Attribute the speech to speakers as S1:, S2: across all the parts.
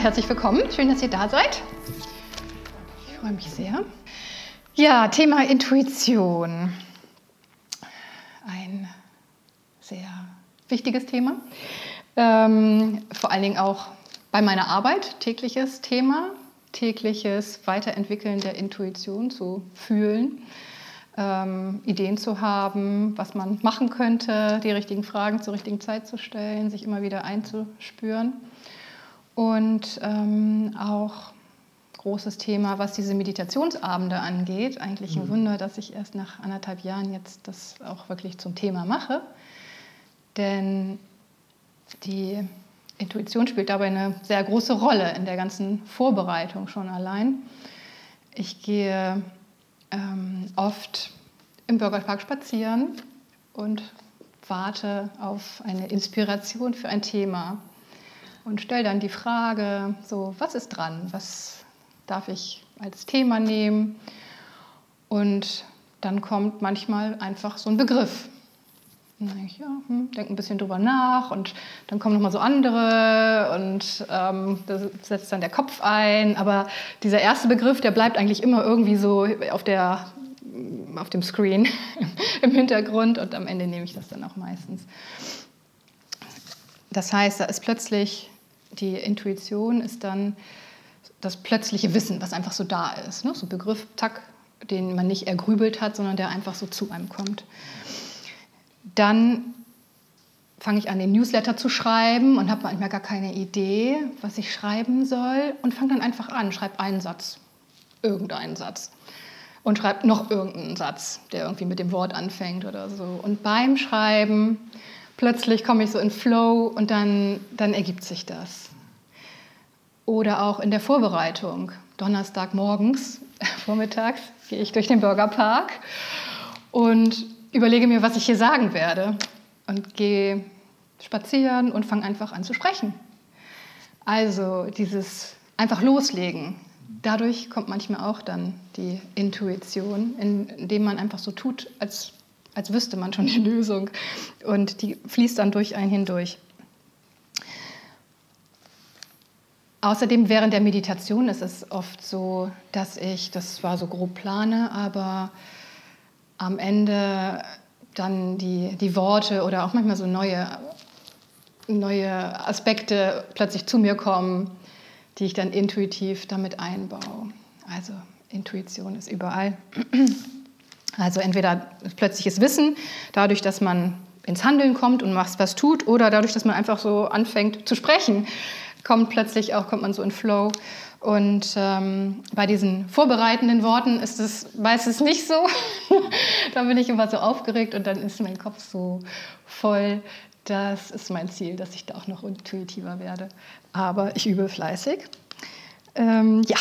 S1: Herzlich willkommen. Schön, dass ihr da seid. Ich freue mich sehr. Ja, Thema Intuition. Ein sehr wichtiges Thema. Ähm, vor allen Dingen auch bei meiner Arbeit, tägliches Thema, tägliches Weiterentwickeln der Intuition zu fühlen, ähm, Ideen zu haben, was man machen könnte, die richtigen Fragen zur richtigen Zeit zu stellen, sich immer wieder einzuspüren. Und ähm, auch großes Thema, was diese Meditationsabende angeht. Eigentlich ein mhm. Wunder, dass ich erst nach anderthalb Jahren jetzt das auch wirklich zum Thema mache. Denn die Intuition spielt dabei eine sehr große Rolle in der ganzen Vorbereitung schon allein. Ich gehe ähm, oft im Bürgerpark spazieren und warte auf eine Inspiration für ein Thema und stelle dann die Frage, so, was ist dran? Was darf ich als Thema nehmen? Und dann kommt manchmal einfach so ein Begriff. Ich, ja, hm, denke ein bisschen drüber nach und dann kommen nochmal so andere und ähm, da setzt dann der Kopf ein. Aber dieser erste Begriff, der bleibt eigentlich immer irgendwie so auf, der, auf dem Screen im Hintergrund und am Ende nehme ich das dann auch meistens. Das heißt, da ist plötzlich die Intuition ist dann das plötzliche Wissen, was einfach so da ist. Ne? So ein Begriff, tack, den man nicht ergrübelt hat, sondern der einfach so zu einem kommt. Dann fange ich an, den Newsletter zu schreiben und habe manchmal gar keine Idee, was ich schreiben soll und fange dann einfach an, schreibe einen Satz, irgendeinen Satz und schreibe noch irgendeinen Satz, der irgendwie mit dem Wort anfängt oder so. Und beim Schreiben plötzlich komme ich so in Flow und dann, dann ergibt sich das. Oder auch in der Vorbereitung. Donnerstag morgens, vormittags, gehe ich durch den Bürgerpark und überlege mir, was ich hier sagen werde. Und gehe spazieren und fange einfach an zu sprechen. Also dieses einfach loslegen. Dadurch kommt manchmal auch dann die Intuition, indem man einfach so tut, als als wüsste man schon die Lösung. Und die fließt dann durch einen hindurch. Außerdem während der Meditation ist es oft so, dass ich, das war so grob plane, aber am Ende dann die, die Worte oder auch manchmal so neue, neue Aspekte plötzlich zu mir kommen, die ich dann intuitiv damit einbaue. Also Intuition ist überall. Also entweder plötzliches Wissen, dadurch, dass man ins Handeln kommt und was, was tut, oder dadurch, dass man einfach so anfängt zu sprechen, kommt plötzlich auch, kommt man so in Flow. Und ähm, bei diesen vorbereitenden Worten ist es meistens nicht so. da bin ich immer so aufgeregt und dann ist mein Kopf so voll. Das ist mein Ziel, dass ich da auch noch intuitiver werde. Aber ich übe fleißig. Ähm, ja,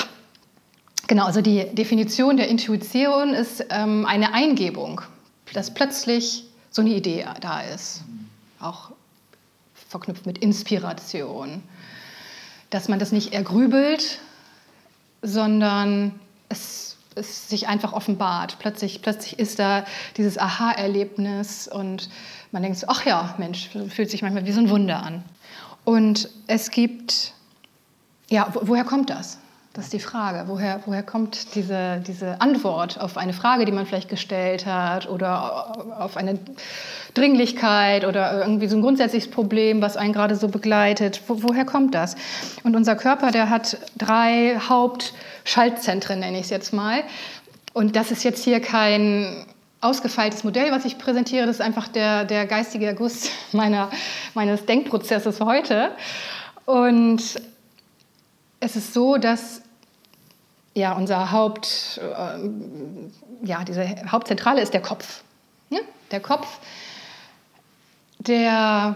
S1: Genau, also die Definition der Intuition ist ähm, eine Eingebung, dass plötzlich so eine Idee da ist, auch verknüpft mit Inspiration, dass man das nicht ergrübelt, sondern es, es sich einfach offenbart. Plötzlich, plötzlich ist da dieses Aha-Erlebnis und man denkt ach ja, Mensch, fühlt sich manchmal wie so ein Wunder an. Und es gibt, ja, woher kommt das? Das ist die Frage. Woher, woher kommt diese, diese Antwort auf eine Frage, die man vielleicht gestellt hat oder auf eine Dringlichkeit oder irgendwie so ein grundsätzliches Problem, was einen gerade so begleitet? Wo, woher kommt das? Und unser Körper, der hat drei Hauptschaltzentren, nenne ich es jetzt mal. Und das ist jetzt hier kein ausgefeiltes Modell, was ich präsentiere. Das ist einfach der, der geistige Erguss meiner, meines Denkprozesses heute. Und es ist so, dass ja, unser Haupt, äh, ja, diese Hauptzentrale ist der Kopf. Ja? Der Kopf, der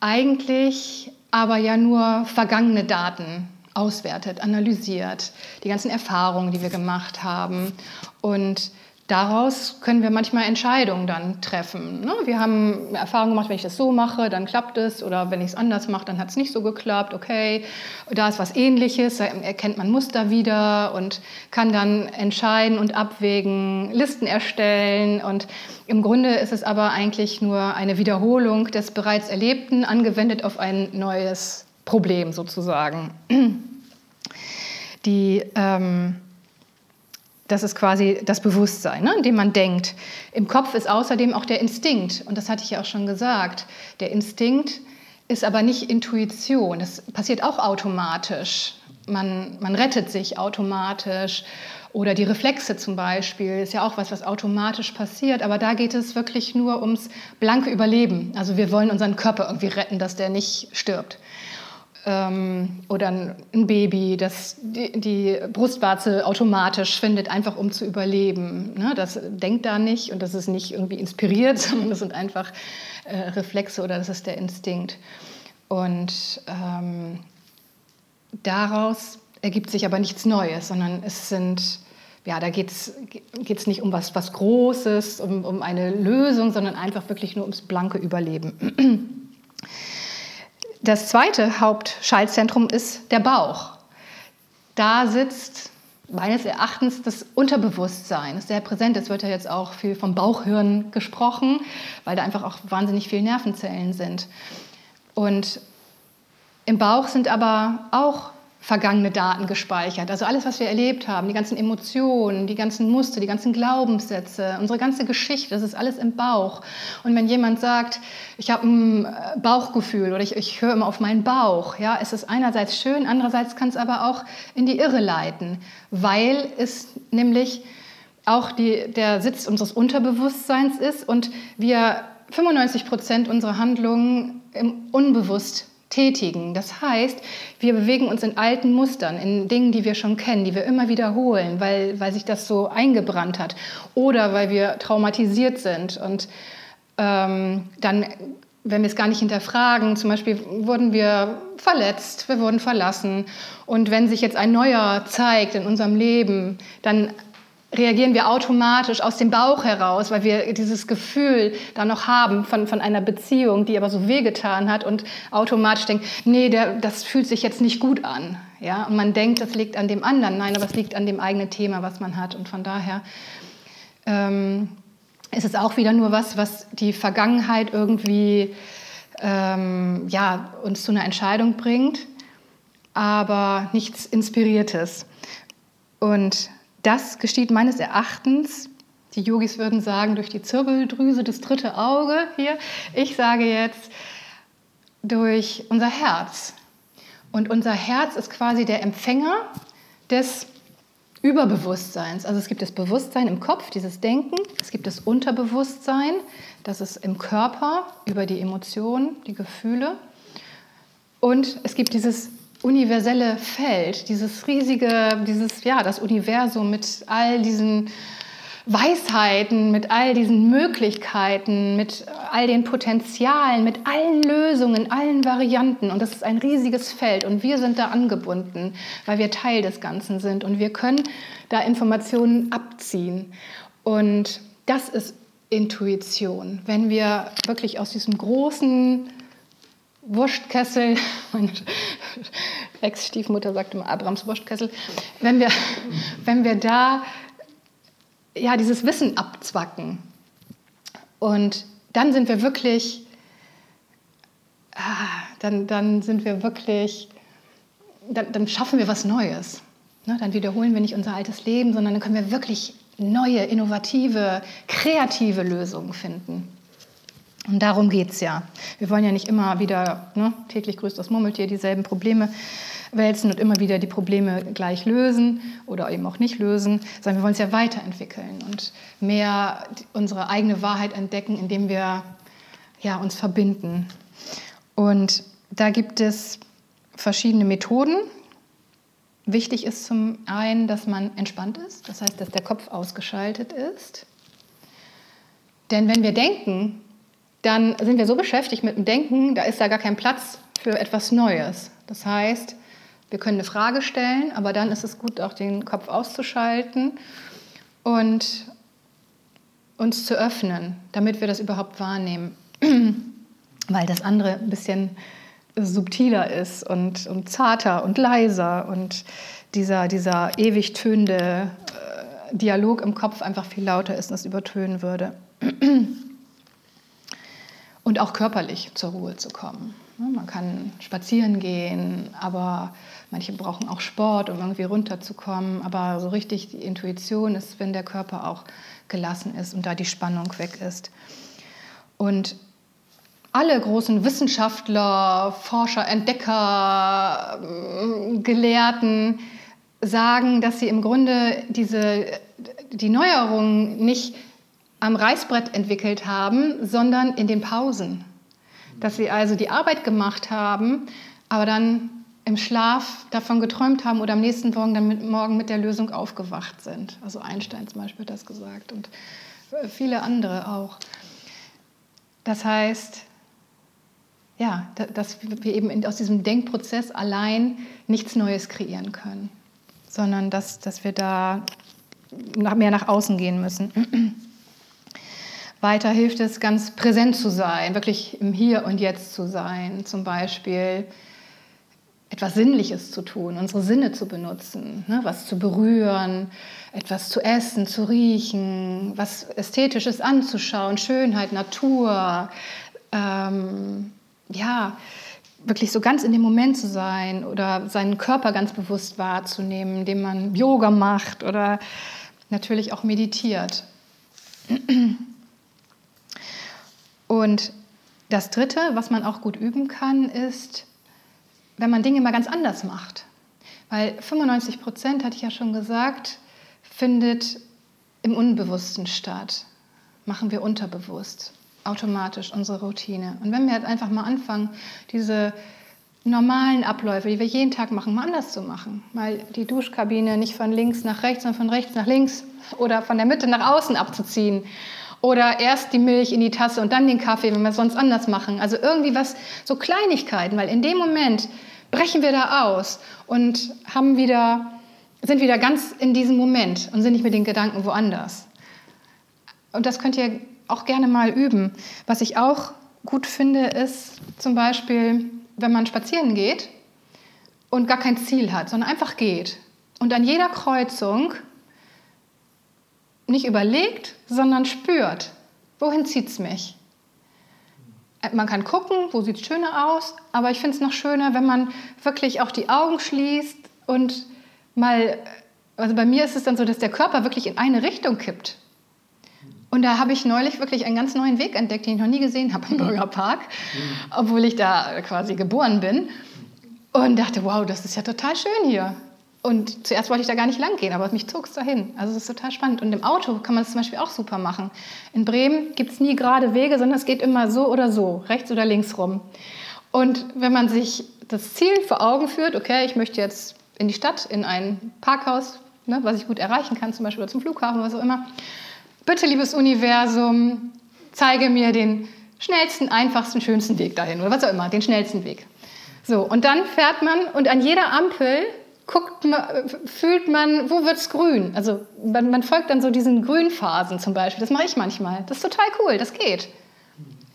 S1: eigentlich aber ja nur vergangene Daten auswertet, analysiert, die ganzen Erfahrungen, die wir gemacht haben. Und daraus können wir manchmal Entscheidungen dann treffen. Ne? Wir haben Erfahrungen gemacht, wenn ich das so mache, dann klappt es. Oder wenn ich es anders mache, dann hat es nicht so geklappt. Okay, da ist was Ähnliches, da erkennt man Muster wieder und kann dann entscheiden und abwägen, Listen erstellen. Und im Grunde ist es aber eigentlich nur eine Wiederholung des bereits Erlebten, angewendet auf ein neues Problem sozusagen. Die... Ähm, das ist quasi das Bewusstsein, ne, in dem man denkt. Im Kopf ist außerdem auch der Instinkt. Und das hatte ich ja auch schon gesagt. Der Instinkt ist aber nicht Intuition. Das passiert auch automatisch. Man, man rettet sich automatisch. Oder die Reflexe zum Beispiel ist ja auch was, was automatisch passiert. Aber da geht es wirklich nur ums blanke Überleben. Also wir wollen unseren Körper irgendwie retten, dass der nicht stirbt ähm, oder ein Baby, das die, die, Brustwarze automatisch findet, einfach um zu überleben. Ne? Das denkt da nicht und das ist nicht irgendwie inspiriert, sondern das sind einfach äh, Reflexe oder das ist der Instinkt. Und ähm, daraus ergibt sich aber nichts Neues, sondern es sind, ja, da geht es nicht um was, was Großes, um, um eine Lösung, sondern einfach wirklich nur ums blanke Überleben. Das zweite Hauptschaltzentrum ist der Bauch. Da sitzt meines Erachtens das Unterbewusstsein, ist sehr präsent. Es wird ja jetzt auch viel vom Bauchhirn gesprochen, weil da einfach auch wahnsinnig viele Nervenzellen sind. Und im Bauch sind aber auch vergangene Daten gespeichert. Also alles, was wir erlebt haben, die ganzen Emotionen, die ganzen Muster, die ganzen Glaubenssätze, unsere ganze Geschichte, das ist alles im Bauch. Und wenn jemand sagt, ich habe ein äh, Bauchgefühl oder ich, ich höre immer auf meinen Bauch, ja, es ist einerseits schön, andererseits kann es aber auch in die Irre leiten, weil es nämlich auch die, der Sitz unseres Unterbewusstseins ist und wir 95 Prozent unserer Handlungen unbewusst tätigen. Das heißt, wir bewegen uns in alten Mustern, in Dingen, die wir schon kennen, die wir immer wiederholen, weil, weil sich das so eingebrannt hat oder weil wir traumatisiert sind. Und ähm, dann, wenn wir es gar nicht hinterfragen, zum Beispiel wurden wir verletzt, wir wurden verlassen. Und wenn sich jetzt ein neuer zeigt in unserem Leben, dann reagieren wir automatisch aus dem Bauch heraus, weil wir dieses Gefühl da noch haben von, von einer Beziehung, die aber so wehgetan hat und automatisch denken, nee, der, das fühlt sich jetzt nicht gut an. Ja? Und man denkt, das liegt an dem anderen. Nein, aber es liegt an dem eigenen Thema, was man hat. Und von daher ähm, ist es auch wieder nur was, was die Vergangenheit irgendwie ähm, ja, uns zu einer Entscheidung bringt, aber nichts Inspiriertes. Und das geschieht meines Erachtens, die Yogis würden sagen, durch die Zirbeldrüse, das dritte Auge hier. Ich sage jetzt durch unser Herz. Und unser Herz ist quasi der Empfänger des Überbewusstseins. Also es gibt das Bewusstsein im Kopf, dieses Denken. Es gibt das Unterbewusstsein, das ist im Körper über die Emotionen, die Gefühle. Und es gibt dieses universelle Feld, dieses riesige, dieses, ja, das Universum mit all diesen Weisheiten, mit all diesen Möglichkeiten, mit all den Potenzialen, mit allen Lösungen, allen Varianten. Und das ist ein riesiges Feld und wir sind da angebunden, weil wir Teil des Ganzen sind und wir können da Informationen abziehen. Und das ist Intuition. Wenn wir wirklich aus diesem großen Wurstkessel, meine Ex-Stiefmutter sagt immer Abrams Wurstkessel, wenn wir, wenn wir da ja, dieses Wissen abzwacken und dann sind wir wirklich, ah, dann, dann sind wir wirklich, dann, dann schaffen wir was Neues. Ne? Dann wiederholen wir nicht unser altes Leben, sondern dann können wir wirklich neue, innovative, kreative Lösungen finden. Und darum geht es ja. Wir wollen ja nicht immer wieder, ne, täglich grüßt das Murmeltier, dieselben Probleme wälzen und immer wieder die Probleme gleich lösen oder eben auch nicht lösen, sondern wir wollen es ja weiterentwickeln und mehr unsere eigene Wahrheit entdecken, indem wir ja, uns verbinden. Und da gibt es verschiedene Methoden. Wichtig ist zum einen, dass man entspannt ist, das heißt, dass der Kopf ausgeschaltet ist. Denn wenn wir denken, dann sind wir so beschäftigt mit dem Denken, da ist da gar kein Platz für etwas Neues. Das heißt, wir können eine Frage stellen, aber dann ist es gut, auch den Kopf auszuschalten und uns zu öffnen, damit wir das überhaupt wahrnehmen. Weil das andere ein bisschen subtiler ist und, und zarter und leiser und dieser, dieser ewig tönende äh, Dialog im Kopf einfach viel lauter ist und es übertönen würde. Und auch körperlich zur Ruhe zu kommen. Man kann spazieren gehen, aber manche brauchen auch Sport, um irgendwie runterzukommen. Aber so richtig die Intuition ist, wenn der Körper auch gelassen ist und da die Spannung weg ist. Und alle großen Wissenschaftler, Forscher, Entdecker, mm, Gelehrten sagen, dass sie im Grunde diese, die Neuerungen nicht am Reißbrett entwickelt haben, sondern in den Pausen. Dass sie also die Arbeit gemacht haben, aber dann im Schlaf davon geträumt haben oder am nächsten Morgen dann mit, morgen mit der Lösung aufgewacht sind. Also Einstein zum Beispiel hat das gesagt und viele andere auch. Das heißt, ja, dass wir eben aus diesem Denkprozess allein nichts Neues kreieren können, sondern dass, dass wir da mehr nach außen gehen müssen. Weiter hilft es, ganz präsent zu sein, wirklich im Hier und Jetzt zu sein. Zum Beispiel etwas Sinnliches zu tun, unsere Sinne zu benutzen, ne? was zu berühren, etwas zu essen, zu riechen, was Ästhetisches anzuschauen, Schönheit, Natur, ähm, ja, wirklich so ganz in dem Moment zu sein oder seinen Körper ganz bewusst wahrzunehmen, indem man Yoga macht oder natürlich auch meditiert. Und das Dritte, was man auch gut üben kann, ist, wenn man Dinge mal ganz anders macht. Weil 95 Prozent, hatte ich ja schon gesagt, findet im Unbewussten statt. Machen wir unterbewusst automatisch unsere Routine. Und wenn wir halt einfach mal anfangen, diese normalen Abläufe, die wir jeden Tag machen, mal anders zu machen. Mal die Duschkabine nicht von links nach rechts, sondern von rechts nach links oder von der Mitte nach außen abzuziehen. Oder erst die Milch in die Tasse und dann den Kaffee, wenn wir es sonst anders machen. Also irgendwie was, so Kleinigkeiten, weil in dem Moment brechen wir da aus und haben wieder, sind wieder ganz in diesem Moment und sind nicht mit den Gedanken woanders. Und das könnt ihr auch gerne mal üben. Was ich auch gut finde, ist zum Beispiel, wenn man spazieren geht und gar kein Ziel hat, sondern einfach geht und an jeder Kreuzung nicht überlegt, sondern spürt, wohin zieht es mich. Man kann gucken, wo sieht es schöner aus, aber ich finde es noch schöner, wenn man wirklich auch die Augen schließt und mal, also bei mir ist es dann so, dass der Körper wirklich in eine Richtung kippt. Und da habe ich neulich wirklich einen ganz neuen Weg entdeckt, den ich noch nie gesehen habe im Bürgerpark, obwohl ich da quasi geboren bin. Und dachte, wow, das ist ja total schön hier. Und zuerst wollte ich da gar nicht lang gehen, aber mich zog es dahin. Also es ist total spannend. Und im Auto kann man es zum Beispiel auch super machen. In Bremen gibt es nie gerade Wege, sondern es geht immer so oder so, rechts oder links rum. Und wenn man sich das Ziel vor Augen führt, okay, ich möchte jetzt in die Stadt, in ein Parkhaus, ne, was ich gut erreichen kann, zum Beispiel oder zum Flughafen, was auch immer, bitte, liebes Universum, zeige mir den schnellsten, einfachsten, schönsten Weg dahin oder was auch immer, den schnellsten Weg. So, und dann fährt man und an jeder Ampel guckt man, fühlt man, wo wird es grün? Also man, man, folgt dann so diesen Grünphasen zum Beispiel. Das mache ich manchmal. Das ist total cool, das geht.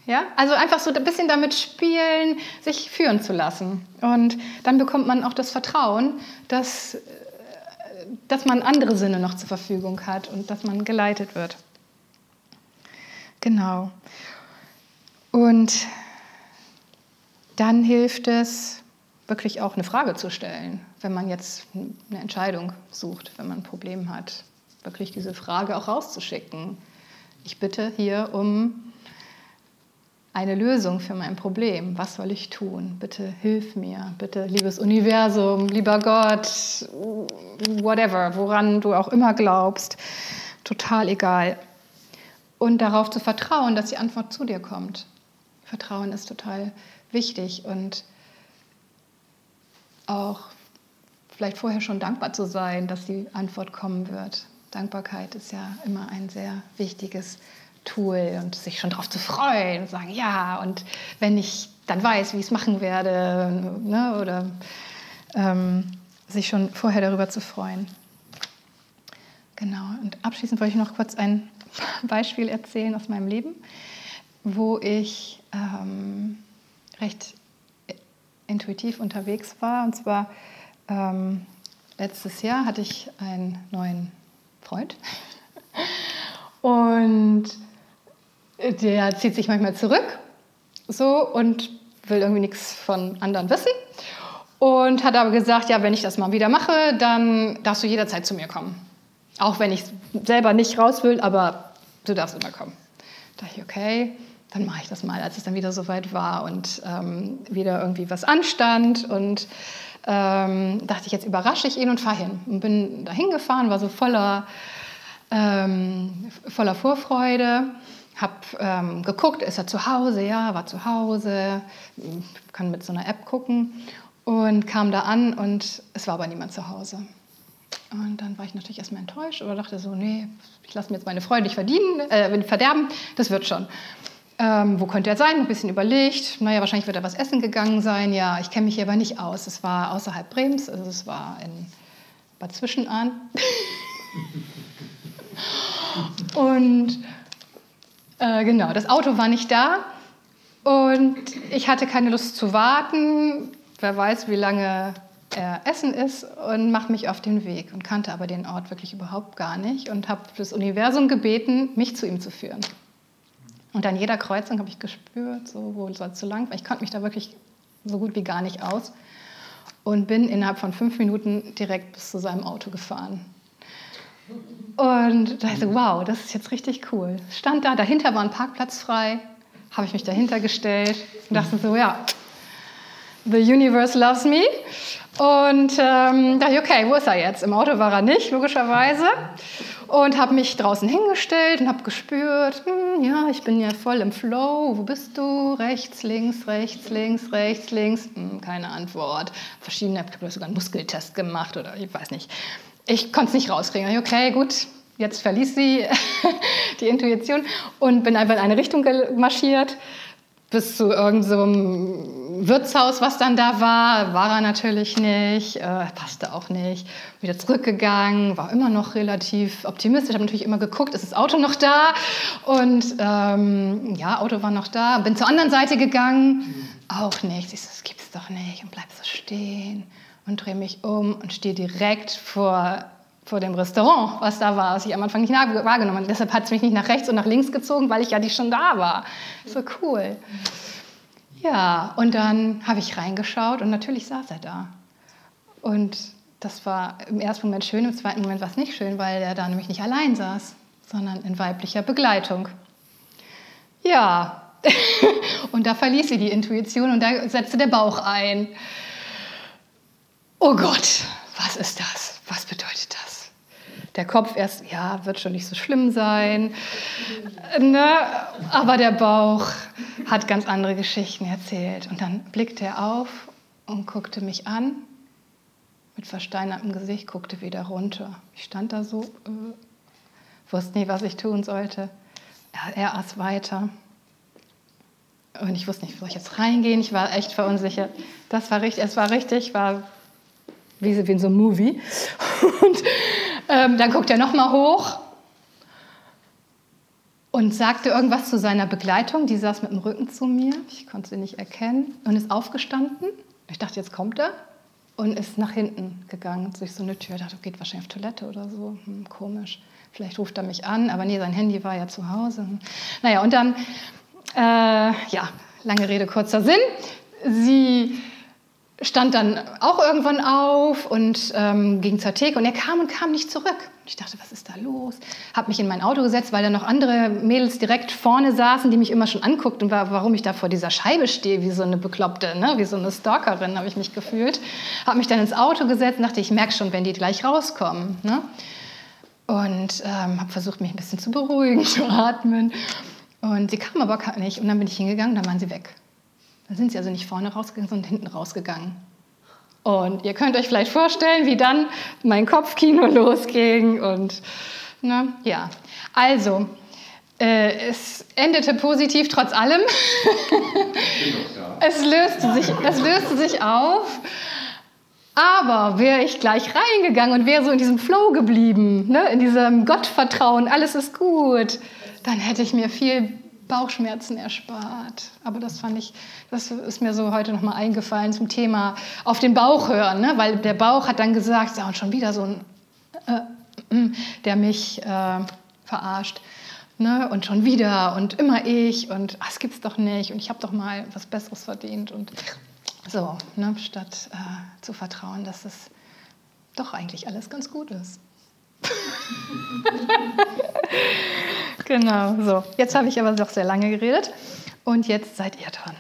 S1: Ja? Also einfach so ein bisschen damit spielen, sich führen zu lassen. Und dann bekommt man auch das Vertrauen, dass dass man andere Sinne noch zur Verfügung hat und dass man geleitet wird. Genau. Und dann hilft es, wirklich auch eine Frage zu stellen, wenn man jetzt eine Entscheidung sucht, wenn man ein Problem hat. Wirklich diese Frage auch rauszuschicken. Ich bitte hier um eine Lösung für mein Problem. Was soll ich tun? Bitte hilf mir. Bitte, liebes Universum, lieber Gott, whatever, woran du auch immer glaubst. Total egal. Und darauf zu vertrauen, dass die Antwort zu dir kommt. Vertrauen ist total wichtig und auch vielleicht vorher schon dankbar zu sein, dass die Antwort kommen wird. Dankbarkeit ist ja immer ein sehr wichtiges Tool und sich schon darauf zu freuen und sagen, ja, und wenn ich dann weiß, wie ich es machen werde, ne, oder ähm, sich schon vorher darüber zu freuen. Genau, und abschließend wollte ich noch kurz ein Beispiel erzählen aus meinem Leben, wo ich ähm, recht intuitiv unterwegs war. Und zwar ähm, letztes Jahr hatte ich einen neuen Freund. Und der zieht sich manchmal zurück so und will irgendwie nichts von anderen wissen. Und hat aber gesagt, ja, wenn ich das mal wieder mache, dann darfst du jederzeit zu mir kommen. Auch wenn ich selber nicht raus will, aber du darfst immer kommen. Da dachte ich, okay, dann mache ich das mal, als es dann wieder soweit war und ähm, wieder irgendwie was anstand. Und ähm, dachte ich, jetzt überrasche ich ihn und fahre hin. Und bin da hingefahren, war so voller, ähm, voller Vorfreude. Hab ähm, geguckt, ist er zu Hause? Ja, war zu Hause. Kann mit so einer App gucken. Und kam da an und es war aber niemand zu Hause. Und dann war ich natürlich erstmal enttäuscht, aber dachte so, nee, ich lasse mir jetzt meine Freunde nicht verdienen, äh, verderben, das wird schon. Ähm, wo könnte er sein? Ein bisschen überlegt. Naja, wahrscheinlich wird er was essen gegangen sein. Ja, ich kenne mich hier aber nicht aus. Es war außerhalb Brems, also es war in Bad Zwischenahn. und äh, genau, das Auto war nicht da. Und ich hatte keine Lust zu warten. Wer weiß, wie lange er essen ist und mache mich auf den Weg und kannte aber den Ort wirklich überhaupt gar nicht und habe das Universum gebeten, mich zu ihm zu führen. Und an jeder Kreuzung habe ich gespürt, so, wo soll es so lang? Ich konnte mich da wirklich so gut wie gar nicht aus und bin innerhalb von fünf Minuten direkt bis zu seinem Auto gefahren. Und da ich, wow, das ist jetzt richtig cool. Stand da, dahinter war ein Parkplatz frei, habe ich mich dahinter gestellt und dachte so, ja, the universe loves me. Und ähm, dachte ich, okay, wo ist er jetzt? Im Auto war er nicht, logischerweise und habe mich draußen hingestellt und habe gespürt, hm, ja, ich bin ja voll im Flow. Wo bist du? Rechts, links, rechts, links, rechts, links. Hm, keine Antwort. Verschiedene, ich habe sogar einen Muskeltest gemacht oder ich weiß nicht. Ich konnte es nicht rauskriegen. Okay, gut, jetzt verließ sie die Intuition und bin einfach in eine Richtung marschiert bis zu irgendeinem so Wirtshaus, was dann da war. War er natürlich nicht, äh, passte auch nicht. Wieder zurückgegangen, war immer noch relativ optimistisch. Habe natürlich immer geguckt, ist das Auto noch da? Und ähm, ja, Auto war noch da. Bin zur anderen Seite gegangen, auch nichts. Ich so, das gibt's doch nicht. Und bleib so stehen und drehe mich um und stehe direkt vor vor dem Restaurant, was da war, was ich am Anfang nicht wahrgenommen habe. Deshalb hat es mich nicht nach rechts und nach links gezogen, weil ich ja nicht schon da war. So cool. Ja, und dann habe ich reingeschaut und natürlich saß er da. Und das war im ersten Moment schön, im zweiten Moment war es nicht schön, weil er da nämlich nicht allein saß, sondern in weiblicher Begleitung. Ja, und da verließ sie die Intuition und da setzte der Bauch ein. Oh Gott, was ist das? Was bedeutet das? Der Kopf erst, ja, wird schon nicht so schlimm sein. Ne? Aber der Bauch hat ganz andere Geschichten erzählt. Und dann blickte er auf und guckte mich an mit versteinertem Gesicht, guckte wieder runter. Ich stand da so, äh, wusste nie, was ich tun sollte. Er, er aß weiter. Und ich wusste nicht, soll ich jetzt reingehen? Ich war echt verunsichert. Das war richtig, es war richtig, war wie, wie in so einem Movie. Und ähm, dann guckt er nochmal hoch und sagte irgendwas zu seiner Begleitung. Die saß mit dem Rücken zu mir. Ich konnte sie nicht erkennen und ist aufgestanden. Ich dachte, jetzt kommt er und ist nach hinten gegangen durch so eine Tür. Ich dachte, geht wahrscheinlich auf Toilette oder so. Hm, komisch. Vielleicht ruft er mich an, aber nee, sein Handy war ja zu Hause. Naja, und dann, äh, ja, lange Rede, kurzer Sinn. Sie stand dann auch irgendwann auf und ähm, ging zur Theke und er kam und kam nicht zurück. Ich dachte, was ist da los? Habe mich in mein Auto gesetzt, weil da noch andere Mädels direkt vorne saßen, die mich immer schon anguckten, warum ich da vor dieser Scheibe stehe, wie so eine Bekloppte, ne? wie so eine Stalkerin habe ich mich gefühlt. Habe mich dann ins Auto gesetzt und dachte, ich merke schon, wenn die gleich rauskommen. Ne? Und ähm, habe versucht, mich ein bisschen zu beruhigen, zu atmen. Und sie kam aber nicht. Und dann bin ich hingegangen, dann waren sie weg. Da sind sie also nicht vorne rausgegangen, sondern hinten rausgegangen. Und ihr könnt euch vielleicht vorstellen, wie dann mein Kopfkino losging. Und ne, ja, also, äh, es endete positiv trotz allem. es, löste sich, es löste sich auf. Aber wäre ich gleich reingegangen und wäre so in diesem Flow geblieben, ne, in diesem Gottvertrauen, alles ist gut, dann hätte ich mir viel Bauchschmerzen erspart. Aber das fand ich, das ist mir so heute nochmal eingefallen zum Thema auf den Bauch hören, ne? weil der Bauch hat dann gesagt, ja und schon wieder so ein, äh, äh, der mich äh, verarscht. Ne? Und schon wieder und immer ich und ach, das gibt's doch nicht und ich habe doch mal was Besseres verdient und so, ne? statt äh, zu vertrauen, dass es doch eigentlich alles ganz gut ist. genau, so. Jetzt habe ich aber doch sehr lange geredet und jetzt seid ihr dran.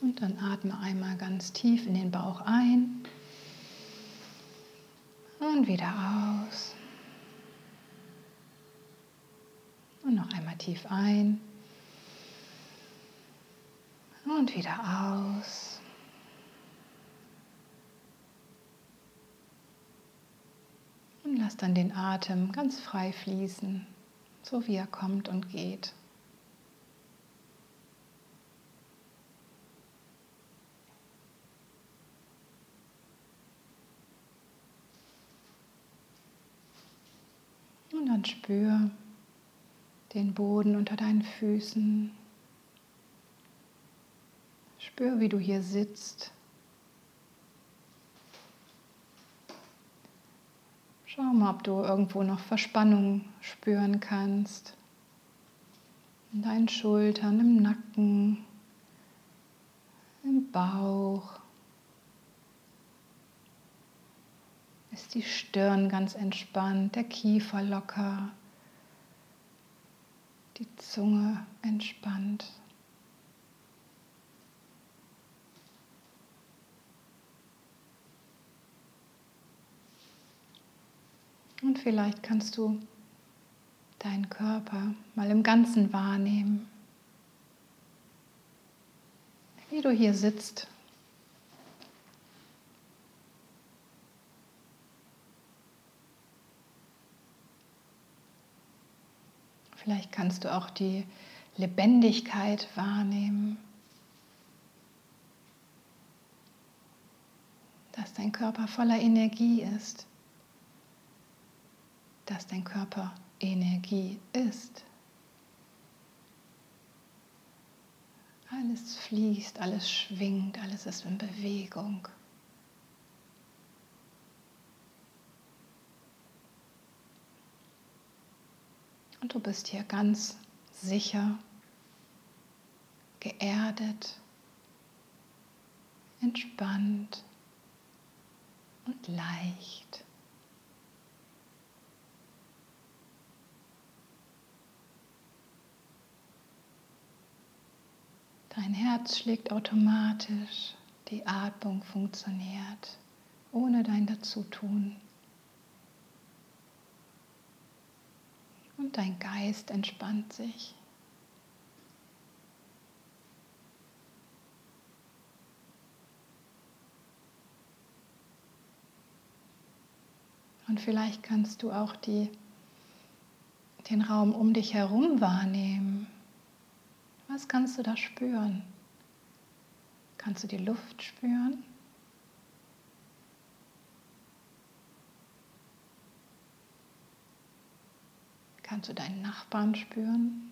S1: Und dann atme einmal ganz tief in den Bauch ein und wieder aus. Und noch einmal tief ein und wieder aus. Und lass dann den Atem ganz frei fließen, so wie er kommt und geht. Und dann spür, den Boden unter deinen Füßen. Spür, wie du hier sitzt. Schau mal, ob du irgendwo noch Verspannung spüren kannst. In deinen Schultern, im Nacken, im Bauch. Ist die Stirn ganz entspannt, der Kiefer locker die Zunge entspannt. Und vielleicht kannst du deinen Körper mal im Ganzen wahrnehmen, wie du hier sitzt Vielleicht kannst du auch die Lebendigkeit wahrnehmen, dass dein Körper voller Energie ist, dass dein Körper Energie ist. Alles fließt, alles schwingt, alles ist in Bewegung. Und du bist hier ganz sicher, geerdet, entspannt und leicht. Dein Herz schlägt automatisch, die Atmung funktioniert, ohne dein Dazutun. Und dein Geist entspannt sich. Und vielleicht kannst du auch die, den Raum um dich herum wahrnehmen. Was kannst du da spüren? Kannst du die Luft spüren? Kannst du deinen Nachbarn spüren?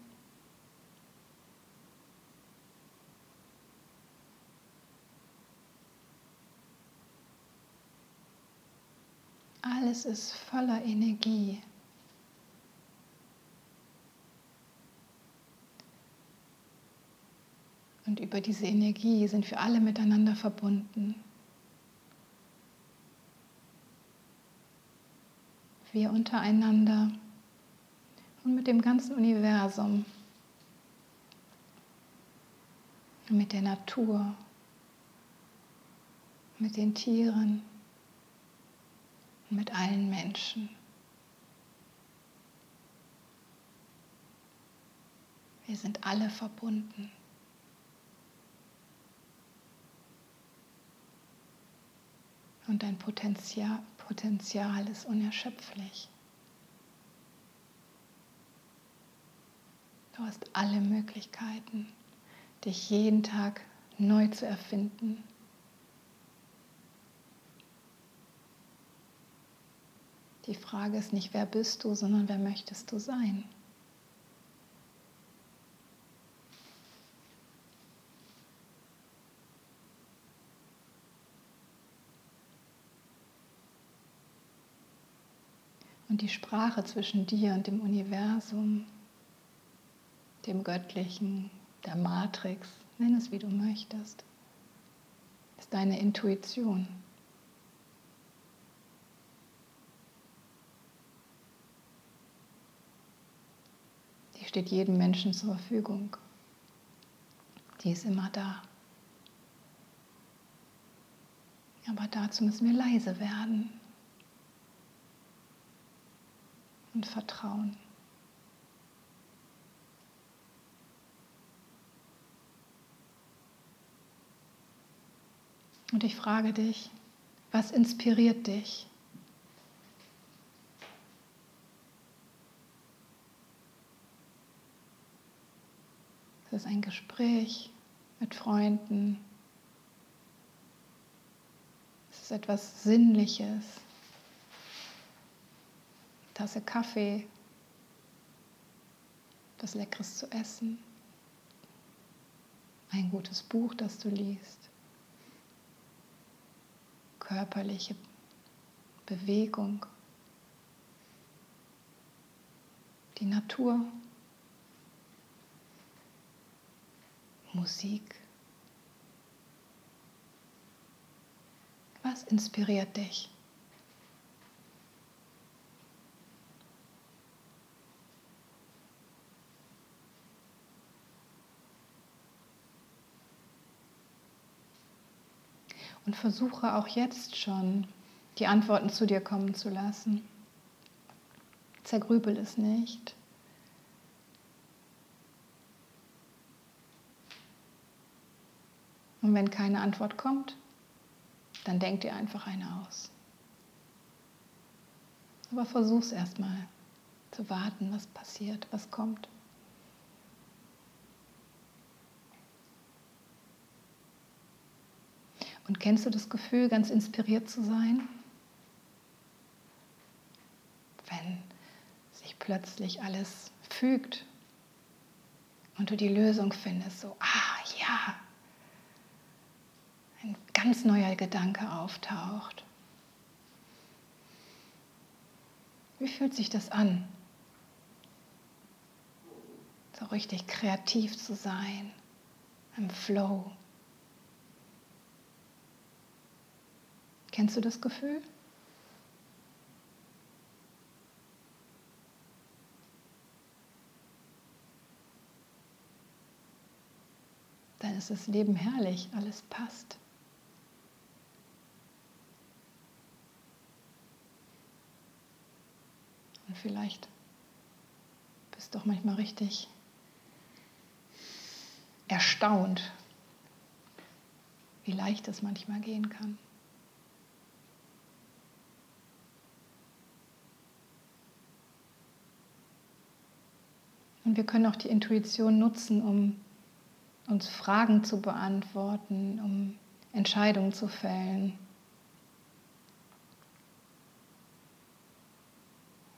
S1: Alles ist voller Energie. Und über diese Energie sind wir alle miteinander verbunden. Wir untereinander und mit dem ganzen Universum, mit der Natur, mit den Tieren, mit allen Menschen. Wir sind alle verbunden. Und dein Potenzial, Potenzial ist unerschöpflich. Du hast alle Möglichkeiten, dich jeden Tag neu zu erfinden. Die Frage ist nicht, wer bist du, sondern wer möchtest du sein? Und die Sprache zwischen dir und dem Universum, dem Göttlichen, der Matrix, nenn es wie du möchtest, ist deine Intuition. Die steht jedem Menschen zur Verfügung. Die ist immer da. Aber dazu müssen wir leise werden und vertrauen. Und ich frage dich, was inspiriert dich? Es ist ein Gespräch mit Freunden. Es ist etwas Sinnliches. Tasse Kaffee, etwas Leckeres zu essen, ein gutes Buch, das du liest körperliche Bewegung, die Natur, Musik. Was inspiriert dich? Und versuche auch jetzt schon die Antworten zu dir kommen zu lassen. Zergrübel es nicht. Und wenn keine Antwort kommt, dann denk dir einfach eine aus. Aber versuch's erstmal zu warten, was passiert, was kommt. Und kennst du das Gefühl, ganz inspiriert zu sein? Wenn sich plötzlich alles fügt und du die Lösung findest, so, ah ja, ein ganz neuer Gedanke auftaucht. Wie fühlt sich das an? So richtig kreativ zu sein, im Flow. Kennst du das Gefühl? Dann ist das Leben herrlich, alles passt. Und vielleicht bist du auch manchmal richtig erstaunt, wie leicht es manchmal gehen kann. Und wir können auch die Intuition nutzen, um uns Fragen zu beantworten, um Entscheidungen zu fällen,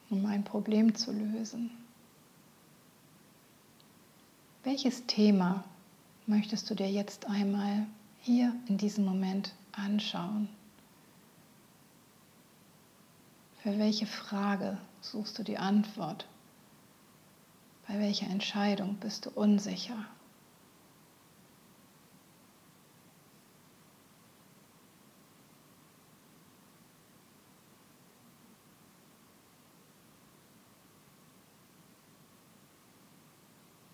S1: um ein Problem zu lösen. Welches Thema möchtest du dir jetzt einmal hier in diesem Moment anschauen? Für welche Frage suchst du die Antwort? Bei welcher Entscheidung bist du unsicher?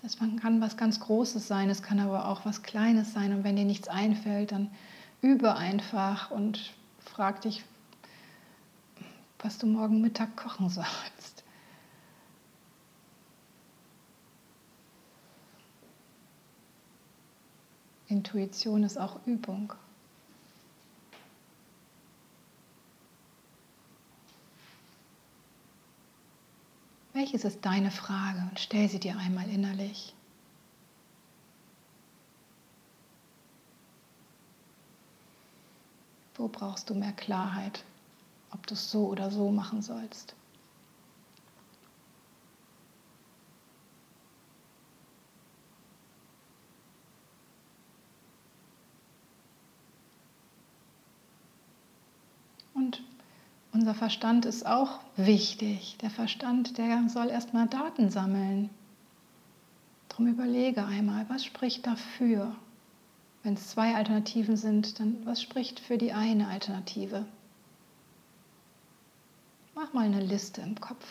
S1: Das kann was ganz Großes sein, es kann aber auch was Kleines sein. Und wenn dir nichts einfällt, dann übe einfach und frag dich, was du morgen Mittag kochen sollst. Intuition ist auch Übung. Welches ist deine Frage? Und stell sie dir einmal innerlich. Wo brauchst du mehr Klarheit, ob du es so oder so machen sollst? Und unser Verstand ist auch wichtig. Der Verstand, der soll erstmal Daten sammeln. Darum überlege einmal, was spricht dafür? Wenn es zwei Alternativen sind, dann was spricht für die eine Alternative? Mach mal eine Liste im Kopf.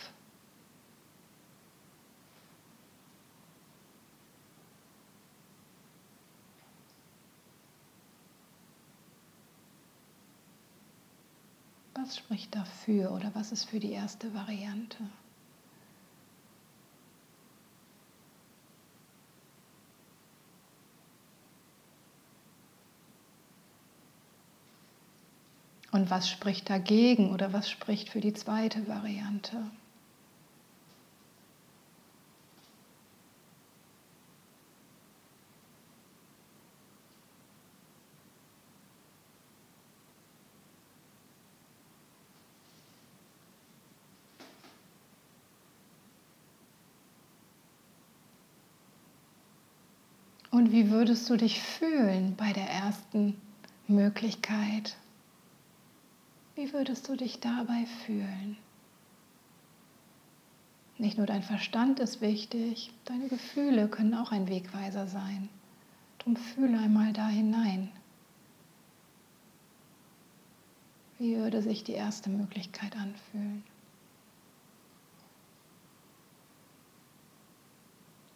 S1: Was spricht dafür oder was ist für die erste Variante? Und was spricht dagegen oder was spricht für die zweite Variante? Und wie würdest du dich fühlen bei der ersten Möglichkeit? Wie würdest du dich dabei fühlen? Nicht nur dein Verstand ist wichtig, deine Gefühle können auch ein Wegweiser sein. Drum fühle einmal da hinein. Wie würde sich die erste Möglichkeit anfühlen?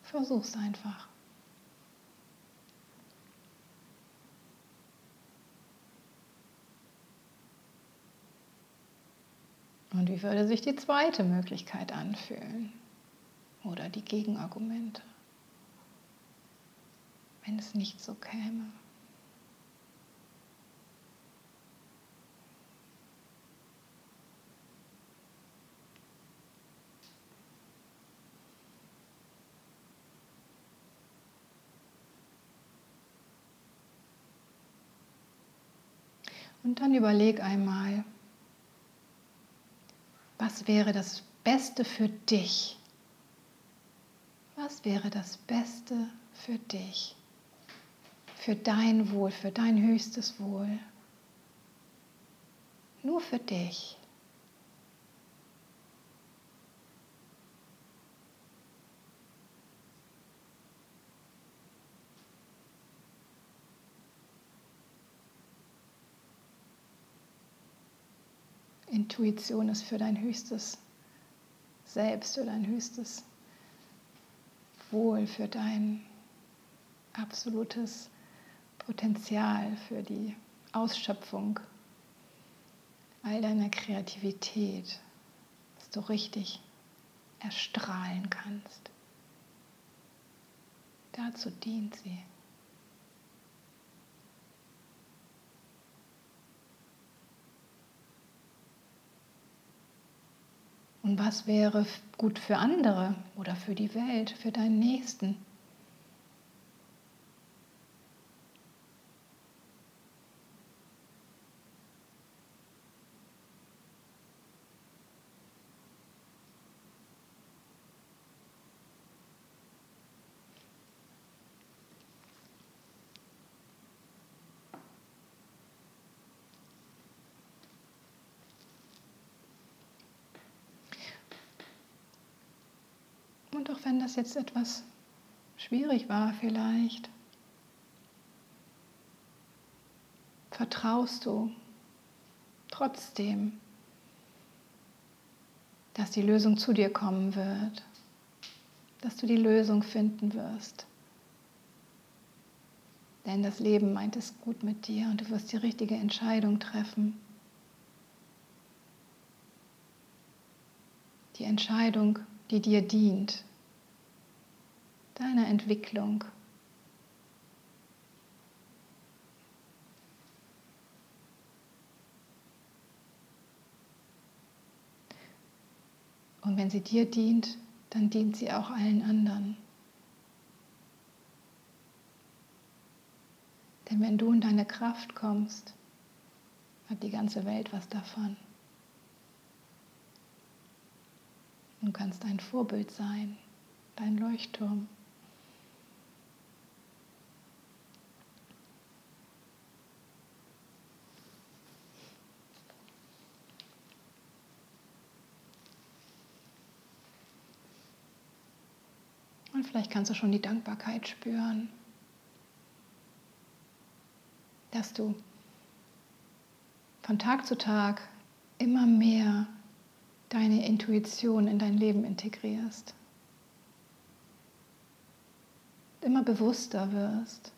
S1: Versuch's einfach. Und wie würde sich die zweite Möglichkeit anfühlen? Oder die Gegenargumente, wenn es nicht so käme? Und dann überleg einmal, was wäre das Beste für dich? Was wäre das Beste für dich? Für dein Wohl, für dein höchstes Wohl. Nur für dich. Intuition ist für dein höchstes Selbst, für dein höchstes Wohl, für dein absolutes Potenzial, für die Ausschöpfung all deiner Kreativität, dass du richtig erstrahlen kannst. Dazu dient sie. Und was wäre gut für andere oder für die Welt, für deinen Nächsten? Und auch wenn das jetzt etwas schwierig war vielleicht, vertraust du trotzdem, dass die Lösung zu dir kommen wird, dass du die Lösung finden wirst. Denn das Leben meint es gut mit dir und du wirst die richtige Entscheidung treffen. Die Entscheidung, die dir dient, deiner Entwicklung. Und wenn sie dir dient, dann dient sie auch allen anderen. Denn wenn du in deine Kraft kommst, hat die ganze Welt was davon. Du kannst ein Vorbild sein, dein Leuchtturm. Und vielleicht kannst du schon die Dankbarkeit spüren dass du von Tag zu Tag immer mehr deine Intuition in dein Leben integrierst, immer bewusster wirst,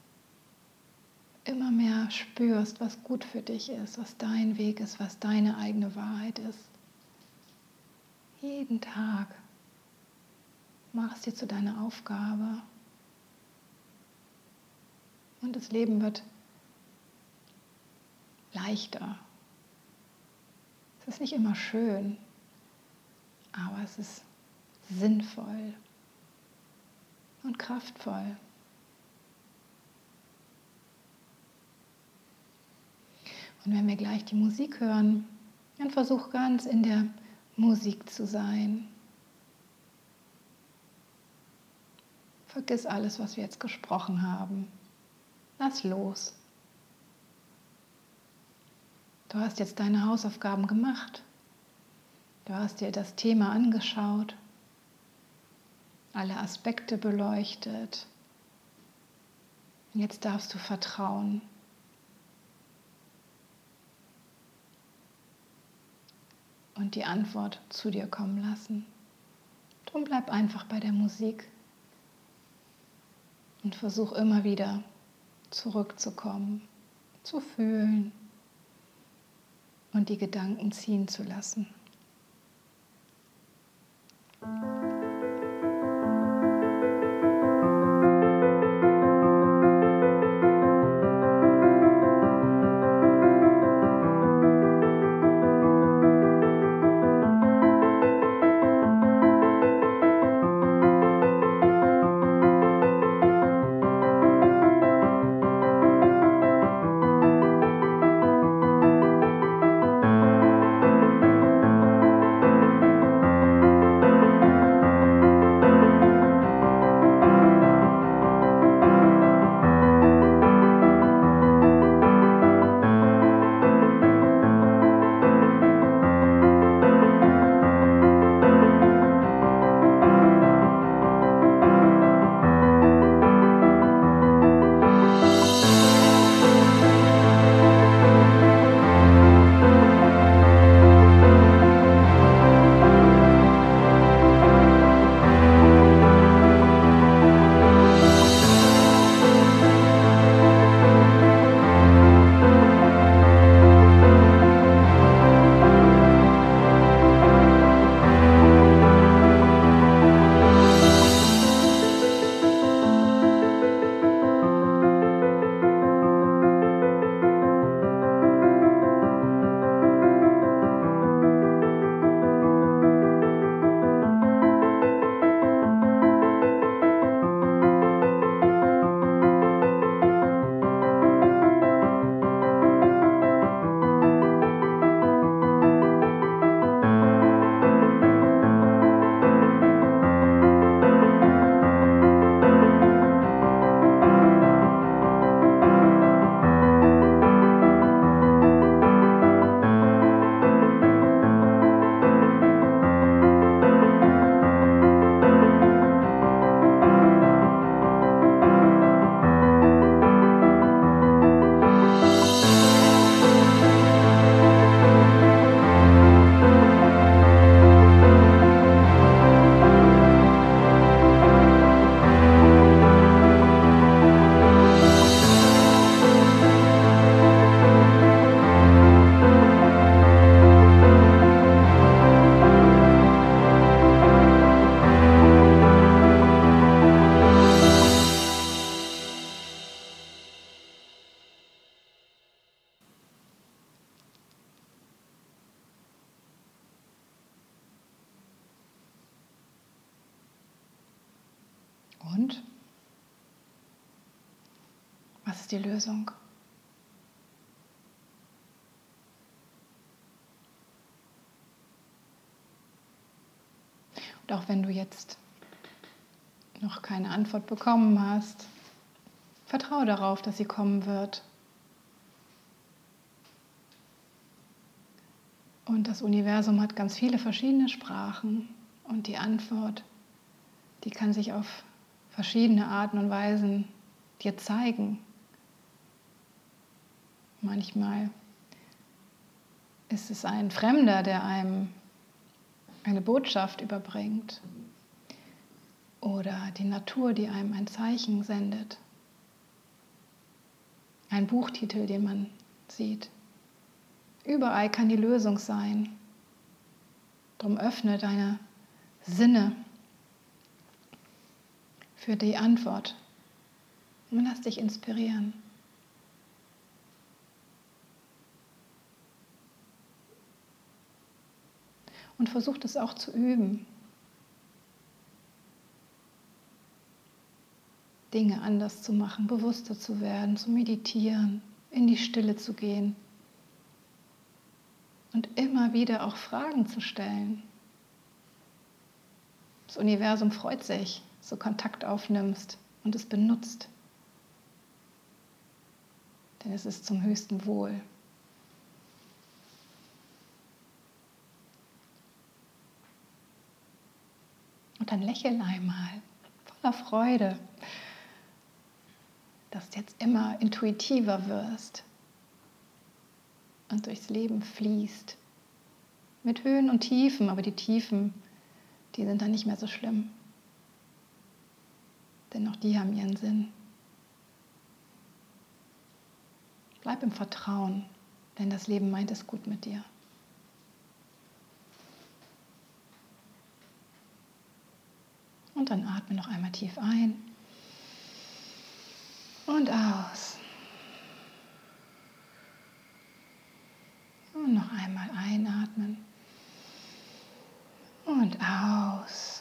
S1: immer mehr spürst, was gut für dich ist, was dein Weg ist, was deine eigene Wahrheit ist. Jeden Tag machst du dir zu deiner Aufgabe. Und das Leben wird leichter. Es ist nicht immer schön, aber es ist sinnvoll und kraftvoll. Und wenn wir gleich die Musik hören, dann versuch ganz in der Musik zu sein. Vergiss alles, was wir jetzt gesprochen haben. Lass los. Du hast jetzt deine Hausaufgaben gemacht. Du hast dir das Thema angeschaut, alle Aspekte beleuchtet. Jetzt darfst du vertrauen. Und die Antwort zu dir kommen lassen. Drum bleib einfach bei der Musik und versuch immer wieder zurückzukommen, zu fühlen und die Gedanken ziehen zu lassen. Was ist die Lösung? Und auch wenn du jetzt noch keine Antwort bekommen hast, vertraue darauf, dass sie kommen wird. Und das Universum hat ganz viele verschiedene Sprachen und die Antwort, die kann sich auf verschiedene Arten und Weisen dir zeigen. Manchmal ist es ein Fremder, der einem eine Botschaft überbringt oder die Natur, die einem ein Zeichen sendet. Ein Buchtitel, den man sieht. Überall kann die Lösung sein. Darum öffne deine Sinne für die Antwort und lass dich inspirieren. Und versuch das auch zu üben. Dinge anders zu machen, bewusster zu werden, zu meditieren, in die Stille zu gehen und immer wieder auch Fragen zu stellen. Das Universum freut sich, so Kontakt aufnimmst und es benutzt. Denn es ist zum höchsten Wohl. Und dann lächel einmal voller Freude, dass du jetzt immer intuitiver wirst und durchs Leben fließt. Mit Höhen und Tiefen, aber die Tiefen, die sind dann nicht mehr so schlimm. Denn auch die haben ihren Sinn. Bleib im Vertrauen, denn das Leben meint es gut mit dir. Und dann atme noch einmal tief ein und aus. Und noch einmal einatmen und aus.